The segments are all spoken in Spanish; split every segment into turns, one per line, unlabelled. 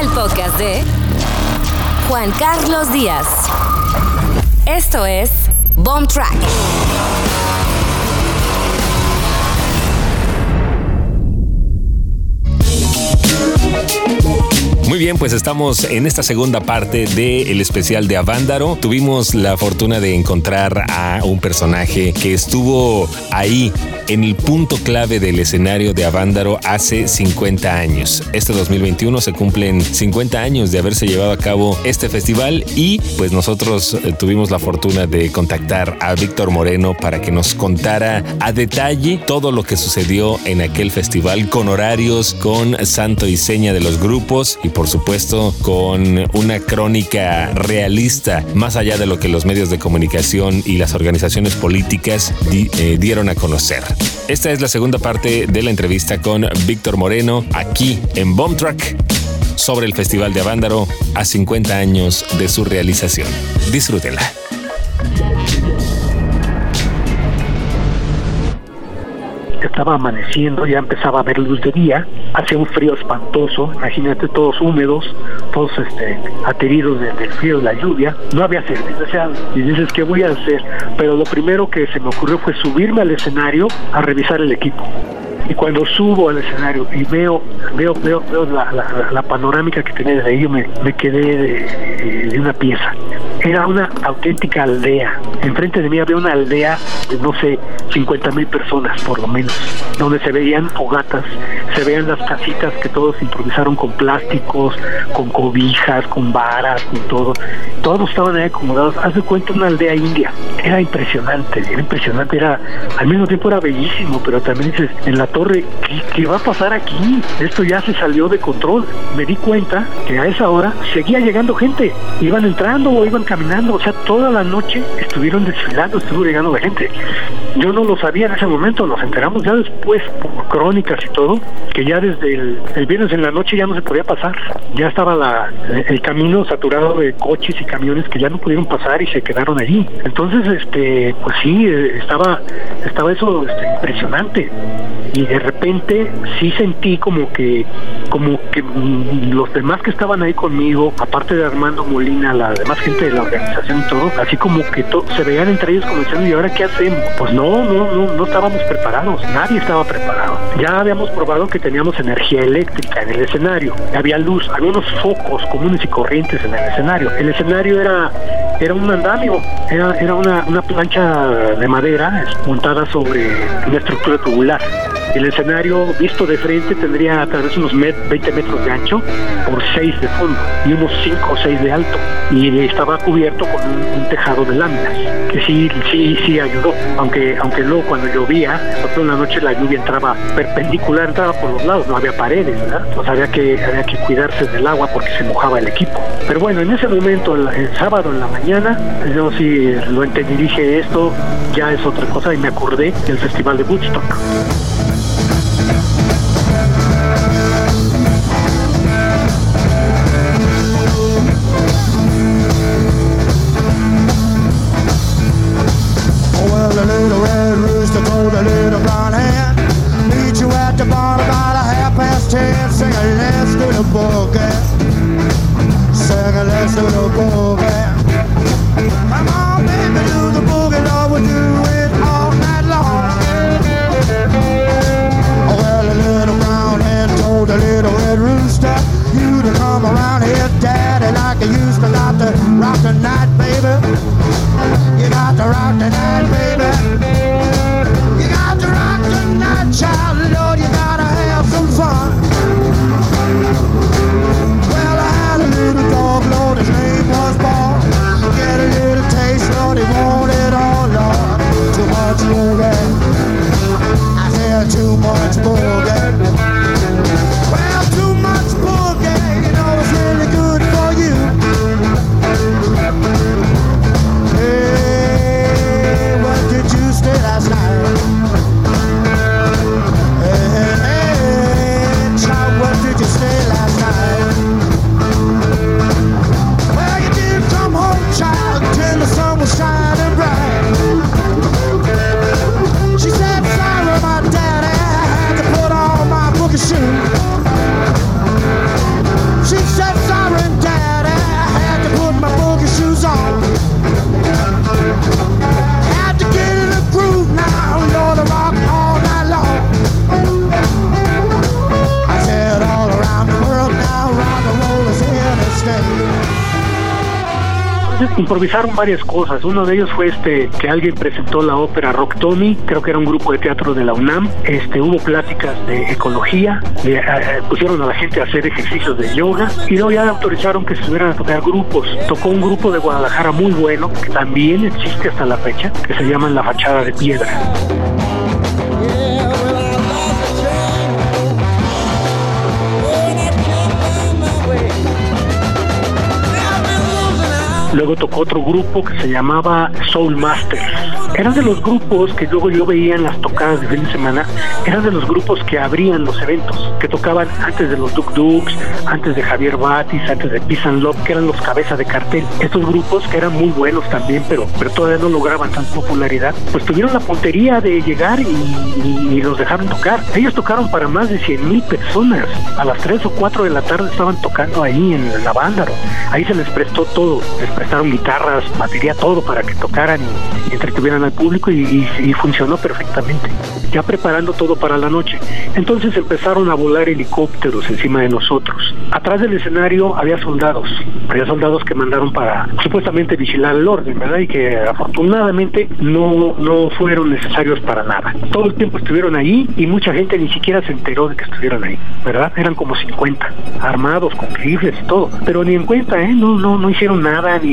el podcast de Juan Carlos Díaz. Esto es Bomb Track.
Muy bien, pues estamos en esta segunda parte del especial de Avándaro. Tuvimos la fortuna de encontrar a un personaje que estuvo ahí en el punto clave del escenario de Avándaro hace 50 años. Este 2021 se cumplen 50 años de haberse llevado a cabo este festival y pues nosotros eh, tuvimos la fortuna de contactar a Víctor Moreno para que nos contara a detalle todo lo que sucedió en aquel festival con horarios, con santo y seña de los grupos y por supuesto con una crónica realista más allá de lo que los medios de comunicación y las organizaciones políticas eh, dieron a conocer. Esta es la segunda parte de la entrevista con Víctor Moreno aquí en Bomb Track sobre el Festival de Avándaro a 50 años de su realización. Disfrútenla.
Estaba amaneciendo, ya empezaba a ver luz de día, hacía un frío espantoso, imagínate todos húmedos, todos este, ateridos del frío de la lluvia, no había cerveza, y dices, ¿qué voy a hacer? Pero lo primero que se me ocurrió fue subirme al escenario a revisar el equipo y cuando subo al escenario y veo veo veo, veo la, panorámica que tenía desde ahí yo me, quedé de, una pieza era una auténtica aldea enfrente de mí había una aldea de no sé 50 mil personas por lo menos donde se veían fogatas se veían las casitas que todos improvisaron con plásticos con cobijas con varas con todo todos estaban ahí acomodados haz de cuenta una aldea india era impresionante era impresionante era al mismo tiempo era bellísimo pero también dices en la torre, ¿qué, va a pasar aquí? Esto ya se salió de control. Me di cuenta que a esa hora seguía llegando gente. Iban entrando o iban O sea, toda la noche estuvieron desfilando, estuvo llegando de gente. Yo no lo sabía en ese momento, nos enteramos ya después por crónicas y todo, que ya desde el, viernes en la noche ya no se podía pasar. Ya estaba la, el camino saturado de coches y camiones que ya no pudieron pasar y se quedaron allí. Entonces, este, pues sí, estaba, estaba eso este, impresionante y de repente sí sentí como que como que mm, los demás que estaban ahí conmigo, aparte de Armando Molina, la demás gente de la organización y todo, así como que se veían entre ellos como diciendo, ¿y ahora qué hacemos? Pues no, no, no, no estábamos preparados, nadie estaba preparado. Ya habíamos probado que teníamos energía eléctrica en el escenario, había luz, había unos focos comunes y corrientes en el escenario. El escenario era, era un andamio, era, era una, una plancha de madera montada sobre una estructura tubular. El escenario visto de frente tendría tal vez unos 20 metros de ancho por 6 de fondo y unos 5 o 6 de alto. Y estaba cubierto con un, tejado de láminas, que sí, sí, sí ayudó. Aunque, aunque luego cuando llovía, por la noche la lluvia entraba perpendicular, entraba por los lados, no había paredes, ¿verdad? Entonces había que, había que cuidarse del agua porque se mojaba el equipo. Pero bueno, en ese momento, el, sábado en la mañana, yo sí lo entendí, dije esto ya es otra cosa y me acordé del Festival de Woodstock. Improvisaron varias cosas. Uno de ellos fue este que alguien presentó la ópera Rock Tommy, creo que era un grupo de teatro de la UNAM. Este hubo pláticas de ecología, eh, eh, pusieron a la gente a hacer ejercicios de yoga y luego ya autorizaron que se subieran a tocar grupos. Tocó un grupo de Guadalajara muy bueno que también existe hasta la fecha, que se llama La Fachada de Piedra. Luego tocó otro grupo que se llamaba Soul Masters. Era de los grupos que luego yo veía en las tocadas de fin de semana, eran de los grupos que abrían los eventos, que tocaban antes de los Duk Dukes, antes de Javier Batis, antes de Peace and Love, que eran los cabezas de cartel. Estos grupos que eran muy buenos también, pero, pero todavía no lograban tanta popularidad, pues tuvieron la puntería de llegar y, los dejaron tocar. Ellos tocaron para más de 100 mil personas. A las 3 o 4 de la tarde estaban tocando ahí en la banda. Ahí se les prestó todo prestaron guitarras, batería, todo para que tocaran y, entretuvieran al público y, funcionó perfectamente. Ya preparando todo para la noche. Entonces empezaron a volar helicópteros encima de nosotros. Atrás del escenario había soldados, había soldados que mandaron para supuestamente vigilar el orden, ¿verdad? Y que afortunadamente no, no fueron necesarios para nada. Todo el tiempo estuvieron ahí y mucha gente ni siquiera se enteró de que estuvieron ahí, ¿verdad? Eran como 50, armados con rifles y todo, pero ni en cuenta, ¿eh? No, no, no hicieron nada, ni,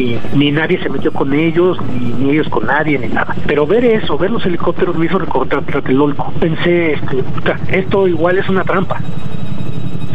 nadie se metió con ellos, ni, ellos con nadie, ni nada. Pero ver eso, ver los helicópteros me hizo recordar Tlatelolco. Pensé, este, esto igual es una trampa.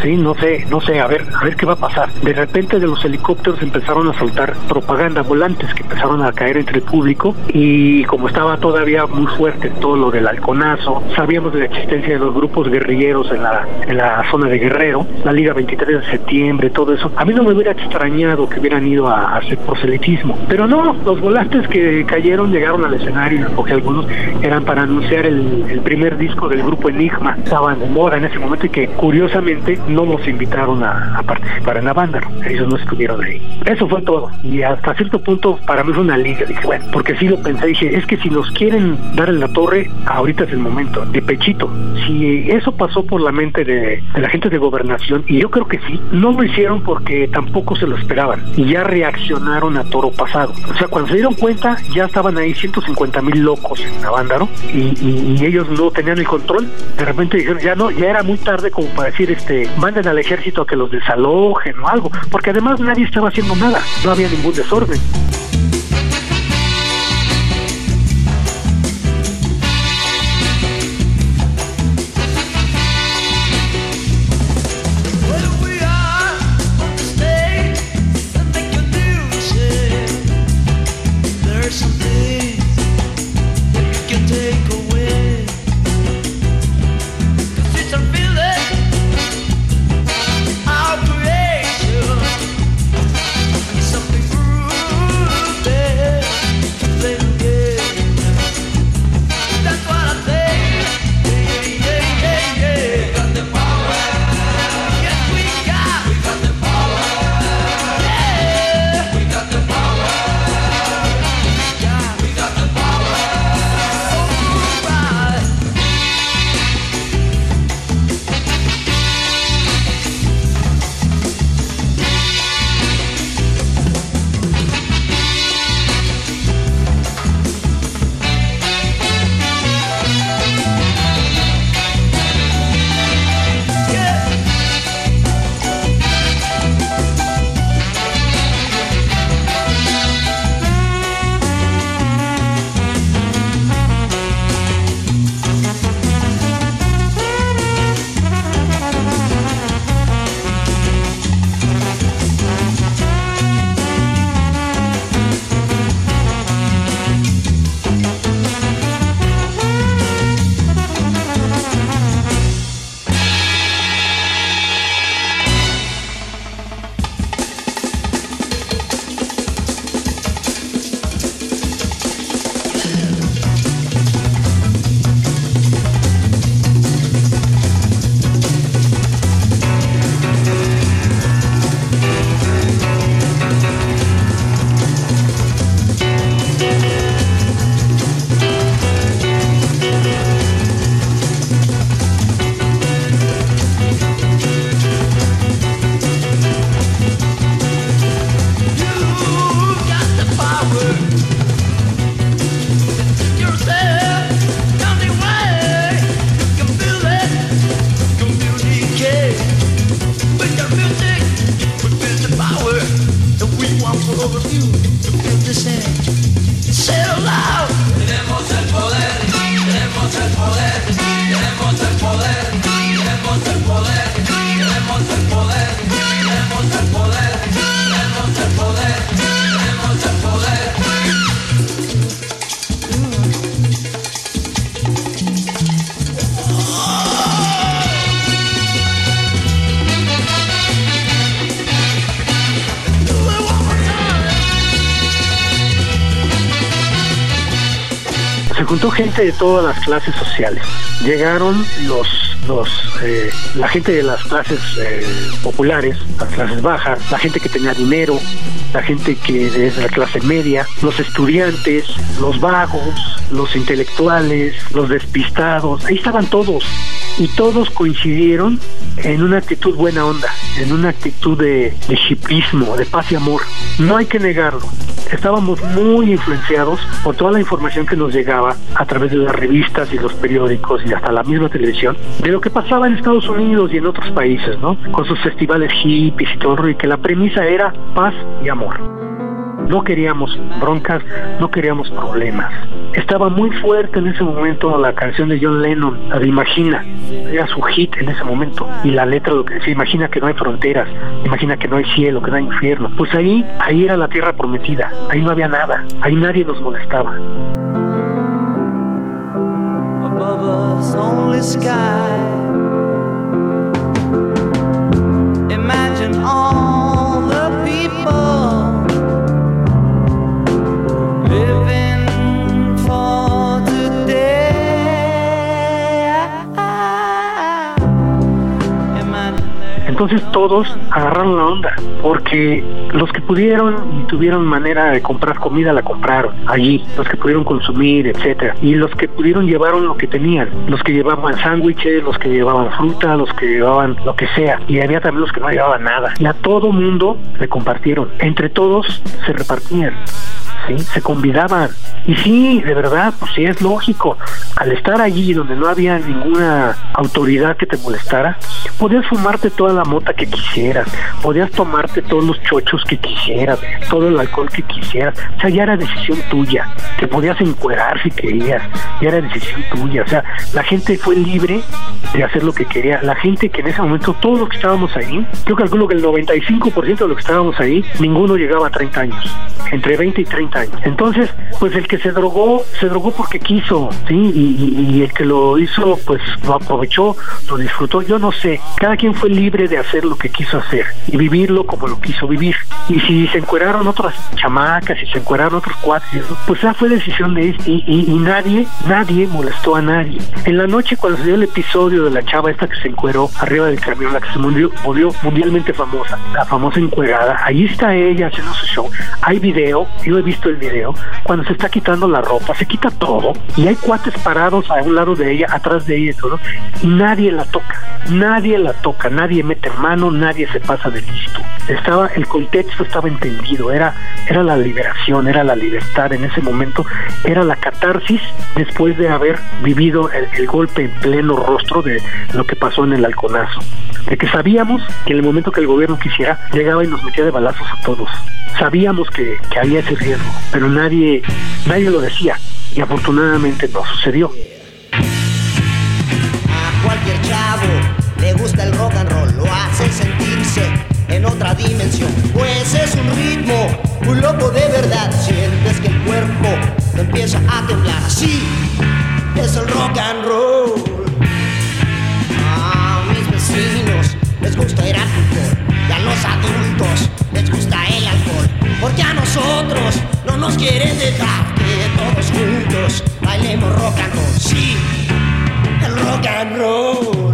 Sí, no sé, no sé, a ver, a ver qué va a pasar. De repente de los helicópteros empezaron a soltar propaganda, volantes que empezaron a caer entre el público y como estaba todavía muy fuerte todo lo del halconazo, sabíamos de la existencia de los grupos guerrilleros en la, en la zona de Guerrero, la Liga 23 de septiembre, todo eso. A mí no me hubiera extrañado que hubieran ido a, hacer proselitismo, pero no, los volantes que cayeron llegaron al escenario, porque algunos eran para anunciar el, el primer disco del grupo Enigma, estaban de moda en ese momento y que curiosamente no nos invitaron a, participar en la banda, ellos no estuvieron ahí. Eso fue todo. Y hasta cierto punto para mí fue una liga. Dije, bueno, porque sí lo pensé, dije, es que si nos quieren dar en la torre, ahorita es el momento, de pechito. Si eso pasó por la mente de, la gente de gobernación, y yo creo que sí, no lo hicieron porque tampoco se lo esperaban. Y ya reaccionaron a toro pasado. O sea, cuando se dieron cuenta, ya estaban ahí 150 mil locos en Navándaro y, y, ellos no tenían el control. De repente dijeron, ya no, ya era muy tarde como para decir, este, manden al ejército a que los desalojen o algo, porque además nadie estaba haciendo nada, no había ningún desorden. Gente de todas las clases sociales. Llegaron los, los eh, la gente de las clases eh, populares, las clases bajas, la gente que tenía dinero, la gente que es de la clase media, los estudiantes, los vagos, los intelectuales, los despistados, ahí estaban todos y todos coincidieron en una actitud buena onda, en una actitud de, de de paz y amor. No hay que negarlo. Estábamos muy influenciados por toda la información que nos llegaba a través de las revistas y los periódicos y hasta la misma televisión de lo que pasaba en Estados Unidos y en otros países, ¿no? Con sus festivales hippies y todo, y que la premisa era paz y amor. No queríamos broncas, no queríamos problemas. Estaba muy fuerte en ese momento la canción de John Lennon, la de Imagina. Era su hit en ese momento. Y la letra lo que decía, imagina que no hay fronteras, imagina que no hay cielo, que no hay infierno. Pues ahí, ahí era la tierra prometida. Ahí no había nada. Ahí nadie nos molestaba. Entonces todos agarraron la onda, porque los que pudieron y tuvieron manera de comprar comida la compraron allí, los que pudieron consumir, etcétera, y los que pudieron llevaron lo que tenían, los que llevaban sándwiches, los que llevaban fruta, los que llevaban lo que sea, y había también los que no llevaban nada. Y a todo mundo le compartieron, entre todos se repartían. ¿Sí? Se convidaban. Y sí, de verdad, pues sí es lógico. Al estar allí donde no había ninguna autoridad que te molestara, podías fumarte toda la mota que quisieras, podías tomarte todos los chochos que quisieras, todo el alcohol que quisieras. O sea, ya era decisión tuya. Te podías encuerar si querías, ya era decisión tuya. O sea, la gente fue libre de hacer lo que quería. La gente que en ese momento, todos los que estábamos ahí, yo calculo que el 95% de los que estábamos ahí, ninguno llegaba a 30 años. Entre 20 y 30 entonces, pues el que se drogó, se drogó porque quiso, ¿sí? Y, el que lo hizo, pues lo aprovechó, lo disfrutó, yo no sé. Cada quien fue libre de hacer lo que quiso hacer y vivirlo como lo quiso vivir. Y si se encueraron otras chamacas, y se encueraron otros cuates, pues esa fue decisión de este. Y, y, nadie, nadie molestó a nadie. En la noche, cuando se dio el episodio de la chava esta que se encueró arriba del camión, la que se murió, volvió mundialmente famosa, la famosa encuerada, ahí está ella haciendo su show. Hay video, yo he visto el video, cuando se está quitando la ropa, se quita todo y hay cuates parados a un lado de ella, atrás de ella y todo, y nadie la toca, nadie la toca, nadie mete mano, nadie se pasa de listo. Estaba, el contexto estaba entendido, era, era la liberación, era la libertad en ese momento, era la catarsis después de haber vivido el, el golpe en pleno rostro de lo que pasó en el halconazo. De que sabíamos que en el momento que el gobierno quisiera, llegaba y nos metía de balazos a todos sabíamos que, había ese riesgo, pero nadie, nadie lo decía y afortunadamente no sucedió.
A cualquier chavo le gusta el rock and roll, lo hace sentirse en otra dimensión, pues es un ritmo un loco de verdad, sientes que el cuerpo empieza a temblar, así es el rock and roll. A mis vecinos les gusta ir a fútbol y a los adultos les gusta. Porque a nosotros no nos quieren dejar que todos juntos bailemos rock and roll. Sí, el rock and roll.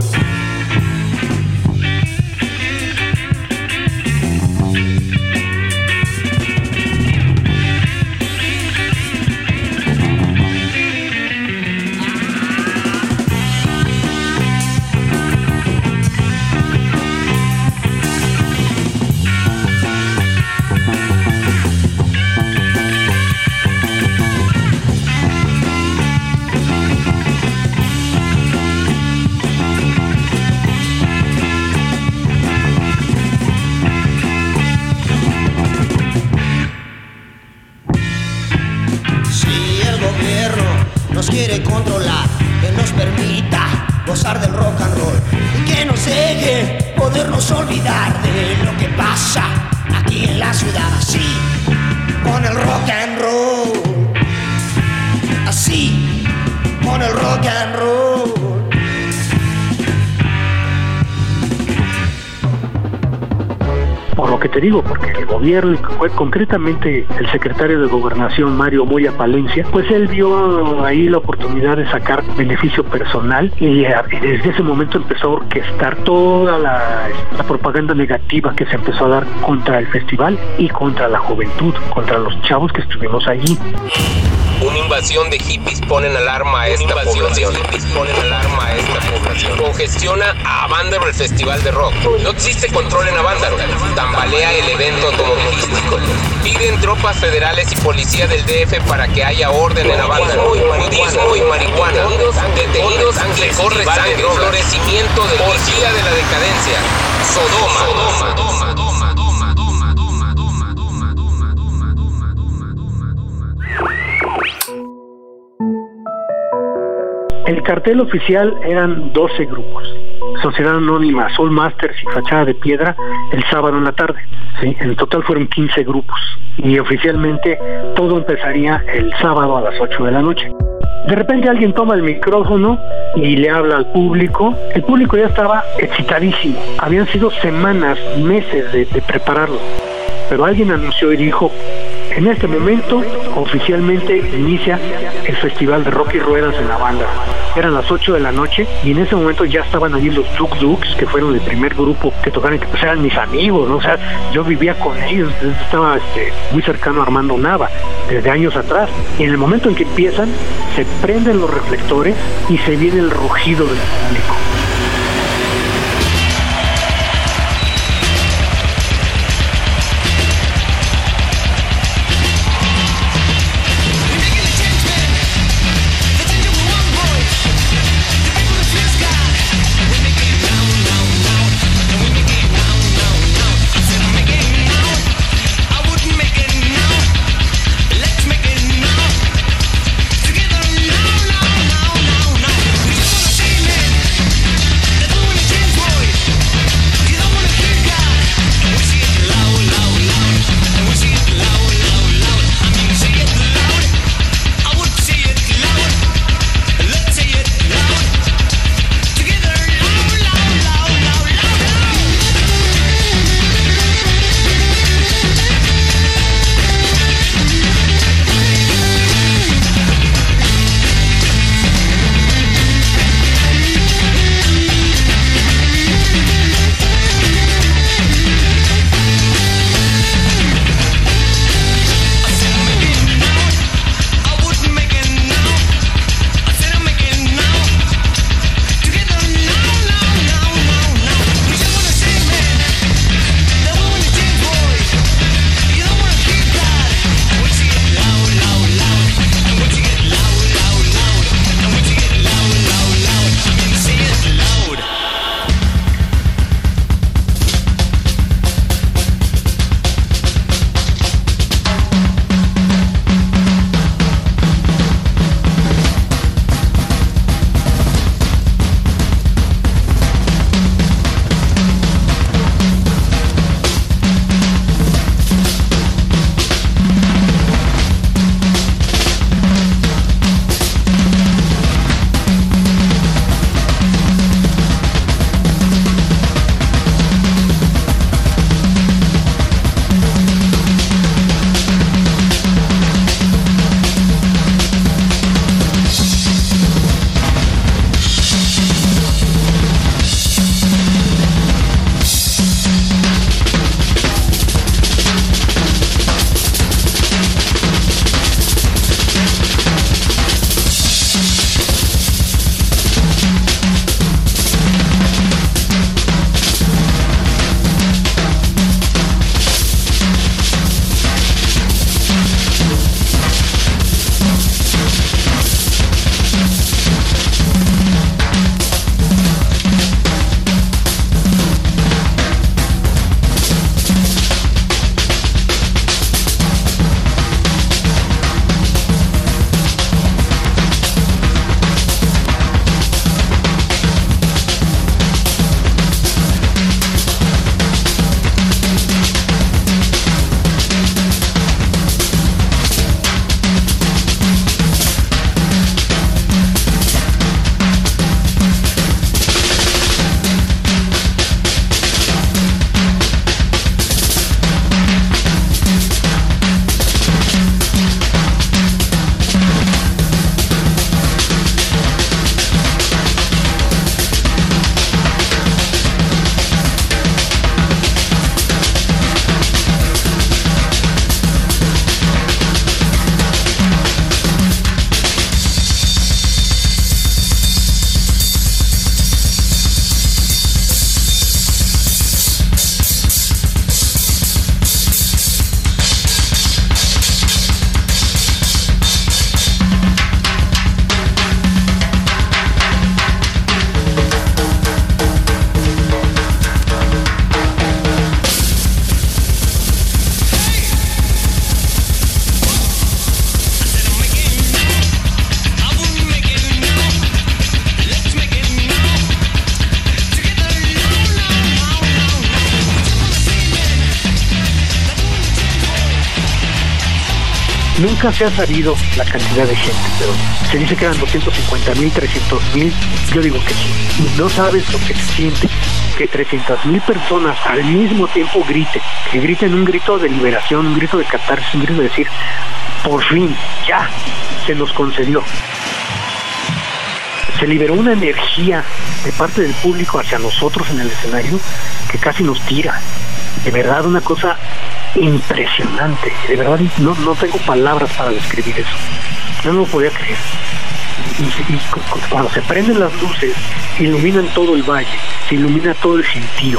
Digo, porque el gobierno, fue concretamente el secretario de Gobernación, Mario Moya Palencia, pues él vio ahí la oportunidad de sacar beneficio personal y, desde ese momento empezó a orquestar toda la propaganda negativa que se empezó a dar contra el festival y contra la juventud, contra los chavos que estuvimos allí.
Invasión de hippies pone en alarma a esta población. hippies pone en alarma a esta población. Congestiona a Avándaro el festival de rock. No existe control en Avándaro. Tambalea el evento automovilístico. Piden tropas federales y policía del DF para que haya orden en Avándaro. Nudismo y marihuana. Detenidos le corre sangre. Florecimiento de policía de la decadencia. Sodoma.
Cartel oficial eran 12 grupos. Sociedad Anónima, Soul Masters y Fachada de Piedra el sábado en la tarde. En total fueron 15 grupos. Y oficialmente todo empezaría el sábado a las 8 de la noche. De repente alguien toma el micrófono y le habla al público. El público ya estaba excitadísimo. Habían sido semanas, meses de prepararlo. Pero alguien anunció y dijo, en este momento, oficialmente inicia el Festival de Rock y Ruedas en la banda. Eran las 8 de la noche y en ese momento ya estaban allí los Duk Dukes, que fueron el primer grupo que tocaron, que pues eran mis amigos. O sea, yo vivía con ellos, estaba este, muy cercano a Armando Nava, desde años atrás. Y en el momento en que empiezan, se prenden los reflectores y se viene el rugido del público. Se ha sabido la cantidad de gente, pero se dice que eran 250 mil, 300 mil. Yo digo que sí. No sabes lo que se siente que 300 mil personas al mismo tiempo griten, que griten un grito de liberación, un grito de catarsis, un grito de decir, por fin, ya, se nos concedió. Se liberó una energía de parte del público hacia nosotros en el escenario que casi nos tira. De verdad, una cosa impresionante. De verdad, no, no tengo palabras para describir eso. No lo podía creer. Y, cuando se prenden las luces, iluminan todo el valle, se ilumina todo el gentío.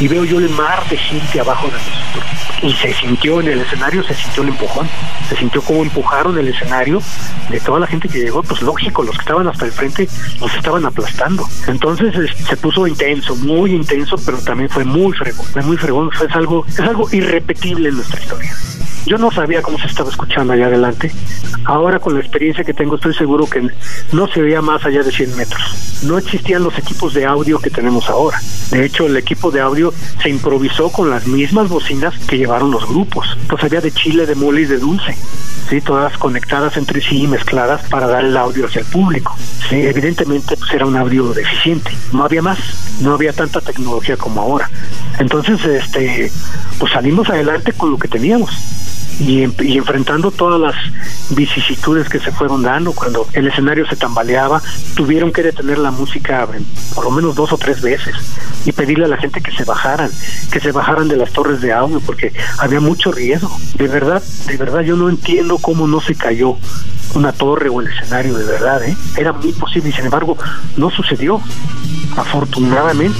Y veo yo el mar de gente abajo de nosotros y se sintió en el escenario, se sintió el empujón, se sintió como empujaron el escenario de toda la gente que llegó, pues lógico, los que estaban hasta el frente los estaban aplastando. Entonces se puso intenso, muy intenso, pero también fue muy fregón, fue muy fregón, fue algo, es algo irrepetible en nuestra historia. Yo no sabía cómo se estaba escuchando allá adelante. Ahora con la experiencia que tengo estoy seguro que no se veía más allá de 100 metros. No existían los equipos de audio que tenemos ahora. De hecho, el equipo de audio se improvisó con las mismas bocinas que llevaron los grupos. Pues había de chile, de mole y de dulce. ¿sí? todas conectadas entre sí y mezcladas para dar el audio hacia el público. ¿sí? Evidentemente pues era un audio deficiente, no había más, no había tanta tecnología como ahora. Entonces, este, pues salimos adelante con lo que teníamos y, enfrentando todas las vicisitudes que se fueron dando cuando el escenario se tambaleaba, tuvieron que detener la música por lo menos dos o tres veces y pedirle a la gente que se bajaran, que se bajaran de las torres de audio porque había mucho riesgo. De verdad, de verdad yo no entiendo cómo no se cayó una torre o el escenario, de verdad, ¿eh? era muy posible y sin embargo no sucedió, afortunadamente.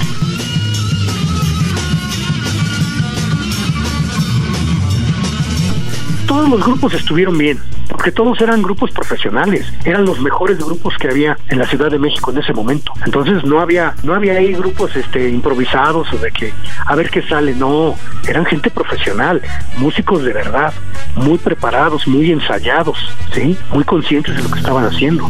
Todos los grupos estuvieron bien, porque todos eran grupos profesionales, eran los mejores grupos que había en la Ciudad de México en ese momento. Entonces no había, no había ahí grupos este improvisados o de que a ver qué sale, no, eran gente profesional, músicos de verdad, muy preparados, muy ensayados, sí, muy conscientes de lo que estaban haciendo.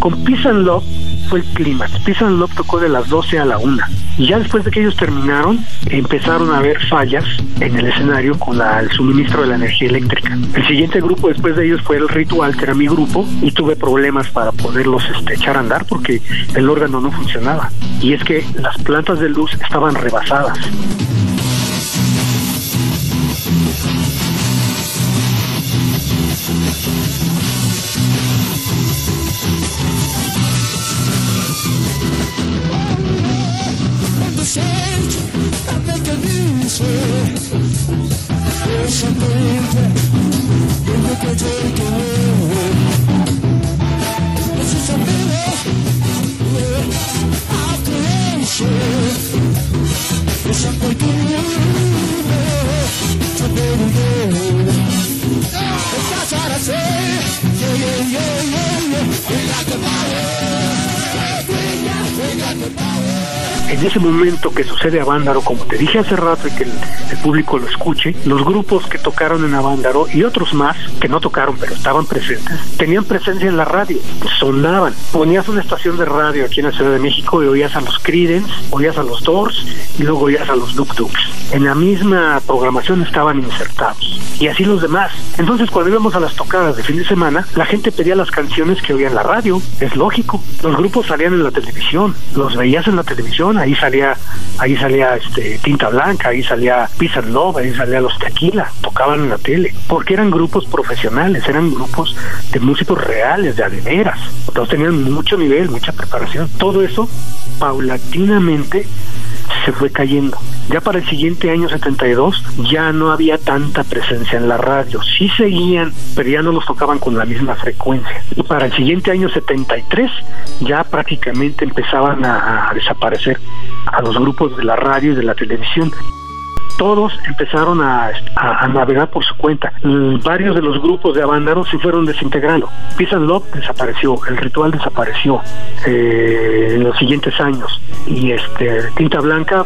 Con Peace and Love fue el clímax. Peace and Love tocó de las 12 a la 1. Y ya después de que ellos terminaron, empezaron a haber fallas en el escenario con el suministro de la energía eléctrica. El siguiente grupo después de ellos fue el Ritual, que era mi grupo, y tuve problemas para poderlos este, echar a andar porque el órgano no funcionaba. Y es que las plantas de luz estaban rebasadas. danser A crença Yeah, yeah, yeah, yeah, yeah We got the power en ese momento que sucede a Vándaro, como te dije hace rato y que el, público lo escuche, los grupos que tocaron en Avándaro y otros más que no tocaron pero estaban presentes, tenían presencia en la radio, sonaban. Ponías una estación de radio aquí en la Ciudad de México y oías a los Creedence, oías a los Doors y luego oías a los Duk Duks. En la misma programación estaban insertados y así los demás. Entonces cuando íbamos a las tocadas de fin de semana, la gente pedía las canciones que oía en la radio, es lógico. Los grupos salían en la televisión, los veías en la televisión, ahí salía, ahí salía este Tinta Blanca, ahí salía Pizza Love, ahí salía Los Tequila, tocaban en la tele, porque eran grupos profesionales, eran grupos de músicos reales, de adeveras. Todos tenían mucho nivel, mucha preparación. Todo eso paulatinamente se fue cayendo. Ya para el siguiente año 72 ya no había tanta presencia en la radio. Sí seguían, pero ya no los tocaban con la misma frecuencia. Y para el siguiente año 73 ya prácticamente empezaban a, a desaparecer a los grupos de la radio y de la televisión todos empezaron a, navegar por su cuenta. Varios de los grupos de Avándaro se fueron desintegrando. Peace and Love desapareció, el ritual desapareció eh, en los siguientes años. Y este Tinta Blanca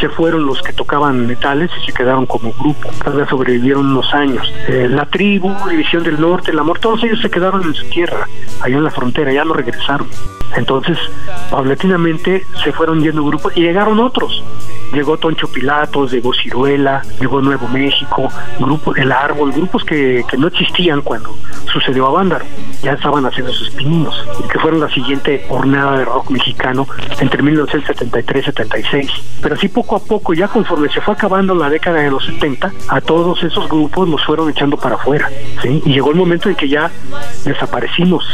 se fueron los que tocaban metales y se quedaron como grupo. Tal vez sobrevivieron unos años. Eh, la tribu, División del Norte, el Amor, todos ellos se quedaron en su tierra, allá en la frontera, ya no regresaron. Entonces, paulatinamente se fueron yendo grupos y llegaron otros llegó Toncho Pilatos, llegó Ciruela, llegó Nuevo México, Grupo El Árbol, grupos que, que no existían cuando sucedió a Vándaro, ya estaban haciendo sus pininos, que fueron la siguiente jornada de rock mexicano entre 1973 y 76. Pero así poco a poco, ya conforme se fue acabando la década de los 70, a todos esos grupos los fueron echando para afuera, ¿sí? Y llegó el momento en que ya desaparecimos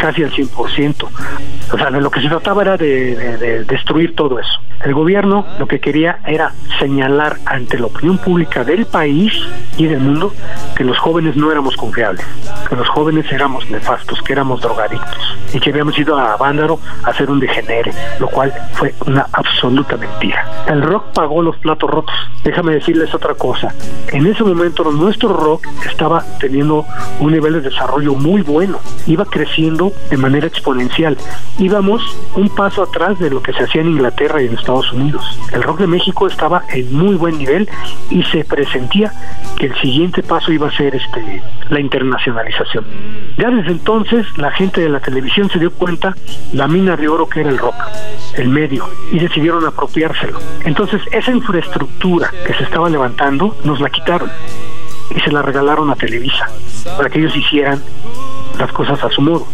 casi al 100%. O sea, de lo que se trataba era de, de- de destruir todo eso. El gobierno lo que quería era señalar ante la opinión pública del país y del mundo que los jóvenes no éramos confiables, que los jóvenes éramos nefastos, que éramos drogadictos y que habíamos ido a Vándaro a hacer un degenere, lo cual fue una absoluta mentira. El rock pagó los platos rotos. Déjame decirles otra cosa. En ese momento nuestro rock estaba teniendo un nivel de desarrollo muy bueno, iba creciendo de manera exponencial. Íbamos un paso atrás de lo que se hacía en Inglaterra y en Estados Unidos. El rock de México estaba en muy buen nivel y se presentía que el siguiente paso iba a ser este la internacionalización. Ya desde entonces la gente de la televisión se dio cuenta la mina de oro que era el rock, el medio, y decidieron apropiárselo. Entonces esa infraestructura que se estaba levantando nos la quitaron y se la regalaron a Televisa para que ellos hicieran las cosas a su modo.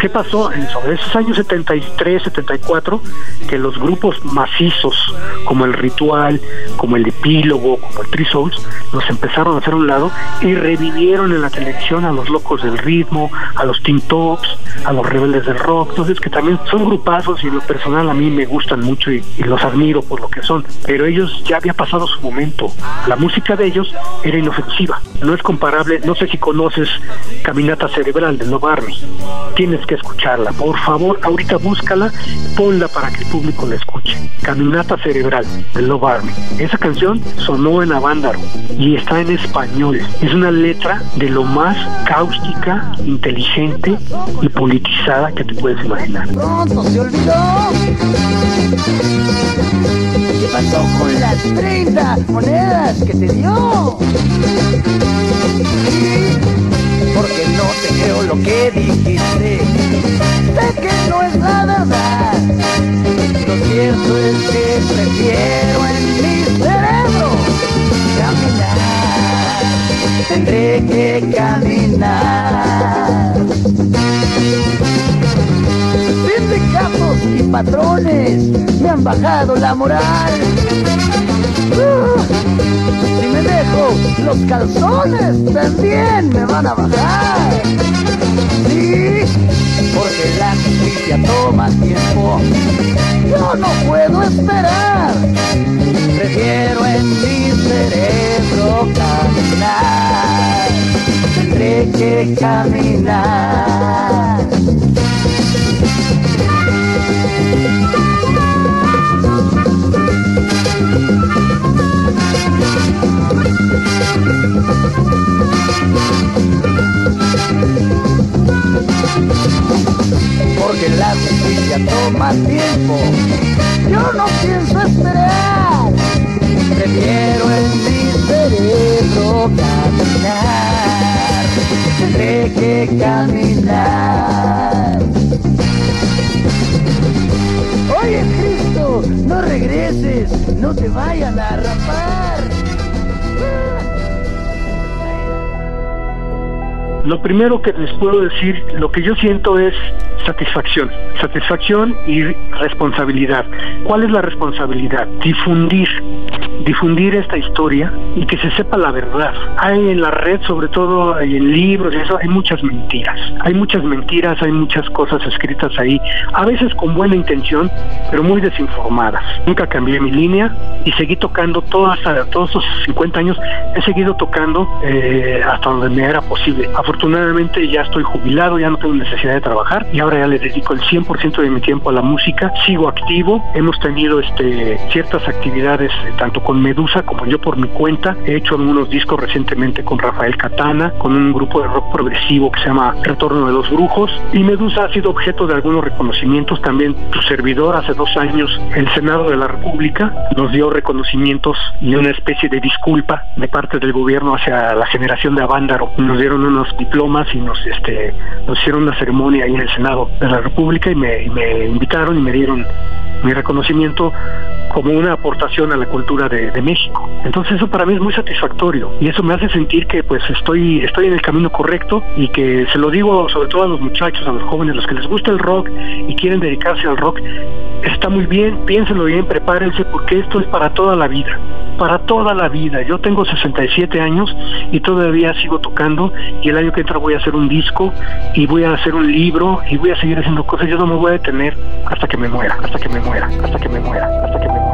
¿Qué pasó en sobre esos años 73, 74? Que los grupos macizos como el Ritual, como el Epílogo, como el Three Souls, los empezaron a hacer a un lado y revivieron en la televisión a los Locos del Ritmo, a los Teen Tops, a los Rebeldes del Rock, entonces que también son grupazos y lo personal a mí me gustan mucho y, y los admiro por lo que son, pero ellos ya había pasado su momento, la música de ellos era inofensiva, no es comparable, no sé si conoces Caminata Cerebral de Love Army, tienes que escucharla, por favor, ahorita búscala, ponla para que el público la escuche, Caminata Cerebral de Love Army, esa canción sonó en Avándaro y está en español, es una letra de lo más cáustica, inteligente y politizada que te puedes imaginar.
pronto se olvidó. ¿Qué pasó con las 30 monedas que te dio? Creo lo que dijiste. Sé que no es la verdad. Lo cierto es que prefiero en mi cerebro caminar. Tendré que caminar. Sindicatos y patrones me han bajado la moral. Uh, los calzones también me van a bajar. Sí, porque la justicia toma tiempo. Yo no puedo esperar. Prefiero en mi cerebro caminar. Tendré que caminar. Porque la justicia toma tiempo. Yo no pienso esperar, prefiero en mi cerebro caminar. Tendré que caminar. Oye Cristo, no regreses, no te vayan a rapar.
Lo primero que les puedo decir, lo que yo siento es satisfacción, satisfacción y responsabilidad. ¿Cuál es la responsabilidad? Difundir, difundir esta historia y que se sepa la verdad. Hay en la red, sobre todo en libros y eso, hay muchas mentiras. Hay muchas mentiras, hay muchas cosas escritas ahí, a veces con buena intención, pero muy desinformadas. Nunca cambié mi línea y seguí tocando todo hasta todos esos 50 años, he seguido tocando eh, hasta donde me era posible. Afortunadamente ya estoy jubilado, ya no tengo necesidad de trabajar y ahora ya le dedico el 100% de mi tiempo a la música. Sigo activo, hemos tenido este ciertas actividades eh, tanto con Medusa como yo por mi cuenta. He hecho algunos discos recientemente con Rafael Catana, con un grupo de rock progresivo que se llama Retorno de los Brujos. Y Medusa ha sido objeto de algunos reconocimientos. También tu servidor hace dos años, el Senado de la República nos dio reconocimientos y una especie de disculpa de parte del gobierno hacia la generación de Avándaro. Nos dieron unos diplomas y nos, este, nos hicieron una ceremonia ahí en el Senado de la República y me invitaron y me dieron mi reconocimiento como una aportación a la cultura de, de, México. Entonces eso para mí es muy satisfactorio y eso me hace sentir que pues estoy, estoy en el camino correcto y que se lo digo sobre todo a los muchachos, a los jóvenes, los que les gusta el rock y quieren dedicarse al rock, está muy bien, piénsenlo bien, prepárense porque esto es para toda la vida, para toda la vida. Yo tengo 67 años y todavía sigo tocando y el año que entra voy a hacer un disco y voy a hacer un libro y voy a seguir haciendo cosas. Yo no me voy a detener hasta que me muera, hasta que me muera, hasta que me muera, hasta que me muera.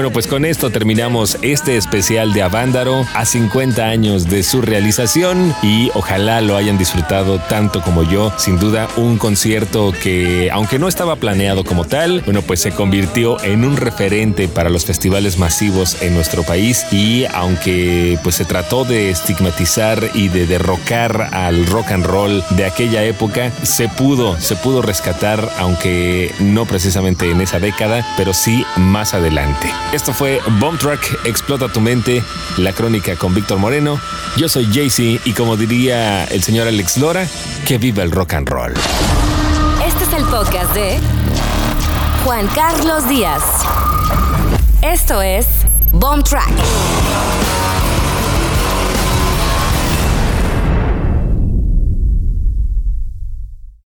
Bueno, pues con esto terminamos este especial de Avándaro a 50 años de su realización y ojalá lo hayan disfrutado tanto como yo. Sin duda, un concierto que, aunque no estaba planeado como tal, bueno, pues se convirtió en un referente para los festivales masivos en nuestro país y aunque pues se trató de estigmatizar y de derrocar al rock and roll de aquella época, se pudo, se pudo rescatar, aunque no precisamente en esa década, pero sí más adelante. Esto fue Bomb Track, Explota tu mente, la crónica con Víctor Moreno. Yo soy Jaycee y como diría el señor Alex Lora, que viva el rock and roll.
Este es el podcast de Juan Carlos Díaz. Esto es Bomb Track